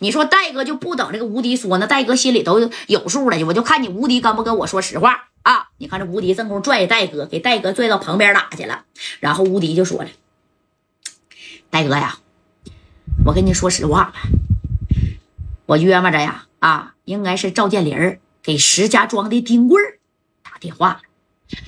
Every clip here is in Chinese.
你说戴哥就不等这个无敌说呢，戴哥心里都有数了，我就看你无敌跟不跟我说实话啊！你看这无敌正功拽戴哥，给戴哥拽到旁边打去了，然后无敌就说了：“戴哥呀，我跟你说实话吧，我约摸着呀，啊，应该是赵建林给石家庄的丁贵打电话了，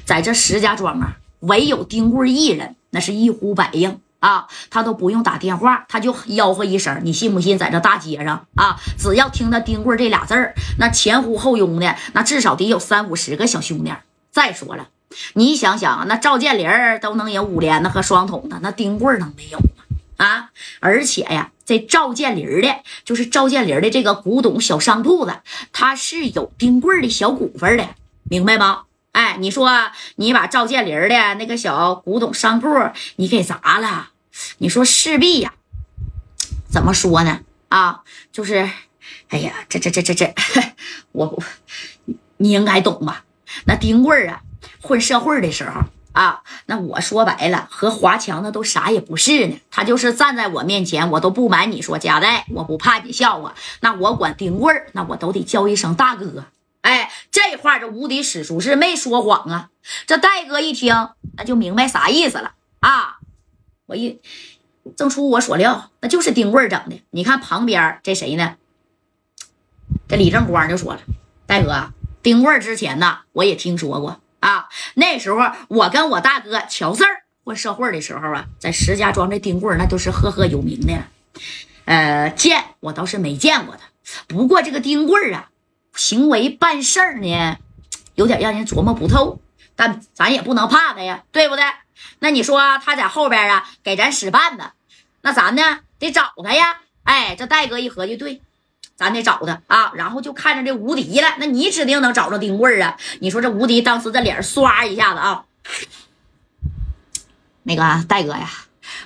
在这石家庄啊，唯有丁贵一人，那是一呼百应。”啊，他都不用打电话，他就吆喝一声，你信不信？在这大街上啊，只要听到“丁贵”这俩字儿，那前呼后拥的，那至少得有三五十个小兄弟。再说了，你想想，那赵建林都能赢五连的和双筒的，那丁贵能没有吗？啊！而且呀，这赵建林的，就是赵建林的这个古董小商铺子，他是有丁贵的小股份的，明白吗？哎，你说你把赵建林的那个小古董商铺你给砸了？你说势必呀，怎么说呢？啊，就是，哎呀，这这这这这，我你应该懂吧？那丁贵啊，混社会的时候啊，那我说白了，和华强那都啥也不是呢。他就是站在我面前，我都不瞒你说，夹带，我不怕你笑话。那我管丁贵那我都得叫一声大哥。哎，这话这无敌史书是没说谎啊。这戴哥一听，那就明白啥意思了啊。我一正出我所料，那就是丁贵整的。你看旁边这谁呢？这李正光就说了：“大哥，丁贵之前呢，我也听说过啊。那时候我跟我大哥乔四混社会的时候啊，在石家庄这丁贵那都是赫赫有名的。呃，见我倒是没见过他。不过这个丁贵啊，行为办事儿呢，有点让人琢磨不透。但咱也不能怕他呀，对不对？”那你说他在后边啊给咱使绊子，那咱呢得找他呀。哎，这戴哥一合计，对，咱得找他啊。然后就看着这无敌了，那你指定能找着丁贵啊。你说这无敌当时这脸刷一下子啊，那个戴哥呀，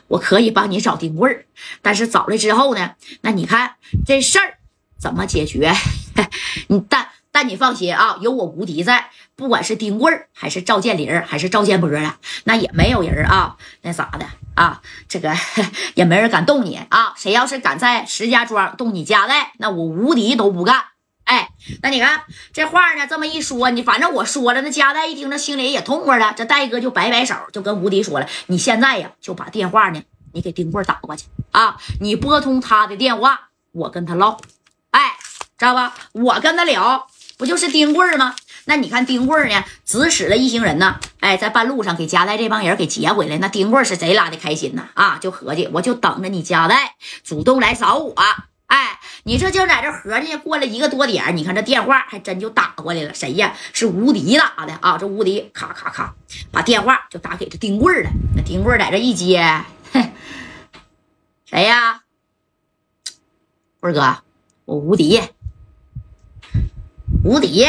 我可以帮你找丁贵但是找来之后呢，那你看这事儿怎么解决？你但但你放心啊，有我无敌在。不管是丁贵还是赵建林还是赵建波啊，那也没有人啊，那咋的啊，这个 也没人敢动你啊。谁要是敢在石家庄动你家代，那我无敌都不干。哎，那你看这话呢，这么一说，你反正我说了，那家代一听，这心里也痛快了。这戴哥就摆摆手，就跟无敌说了：“你现在呀，就把电话呢，你给丁贵打过去啊，你拨通他的电话，我跟他唠。哎，知道吧？我跟他聊，不就是丁贵吗？”那你看丁贵呢，指使了一行人呢，哎，在半路上给夹带这帮人给劫回来。那丁贵是贼拉的开心呐，啊，就合计我就等着你夹带主动来找我。哎，你这就在这合计，过了一个多点，你看这电话还真就打过来了。谁呀？是无敌打的啊！这无敌咔咔咔把电话就打给这丁贵了。那丁贵在这一接，谁呀？贵哥，我无敌，无敌。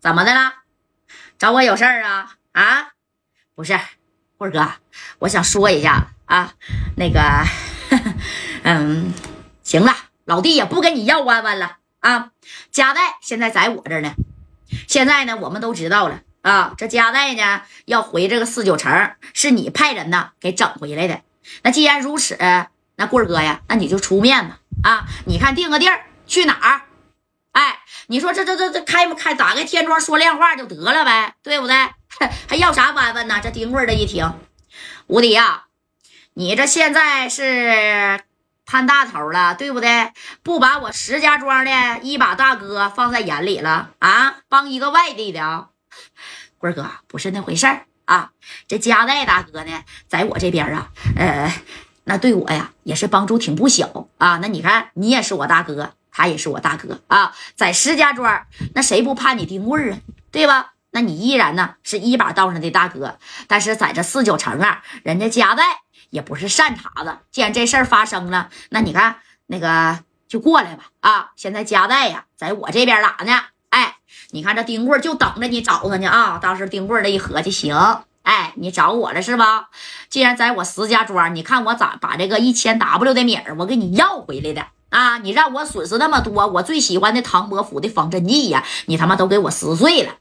怎么的了？找我有事儿啊？啊，不是，辉哥，我想说一下啊，那个，嗯，行了，老弟也不跟你要弯弯了啊。家代现在在我这呢，现在呢，我们都知道了啊。这家代呢要回这个四九城，是你派人呢给整回来的。那既然如此，那贵哥呀，那你就出面吧啊。你看定个地儿去哪儿？哎。你说这这这这开不开？打开天窗说亮话就得了呗，对不对？还要啥弯弯呢？这丁贵的一听，无敌呀，你这现在是攀大头了，对不对？不把我石家庄的一把大哥放在眼里了啊？帮一个外地的啊？贵哥不是那回事儿啊！这加代大哥呢，在我这边啊，呃，那对我呀也是帮助挺不小啊。那你看，你也是我大哥。他也是我大哥啊，在石家庄，那谁不怕你丁贵啊？对吧？那你依然呢是一把刀上的大哥，但是在这四九城啊，人家家代也不是善茬子。既然这事儿发生了，那你看那个就过来吧啊！现在家代呀，在我这边哪呢？哎，你看这丁贵就等着你找他呢啊！当时丁贵这一合计，行，哎，你找我了是吧？既然在我石家庄，你看我咋把这个一千 W 的米儿我给你要回来的。啊！你让我损失那么多，我最喜欢的唐伯虎的仿真记呀，你他妈都给我撕碎了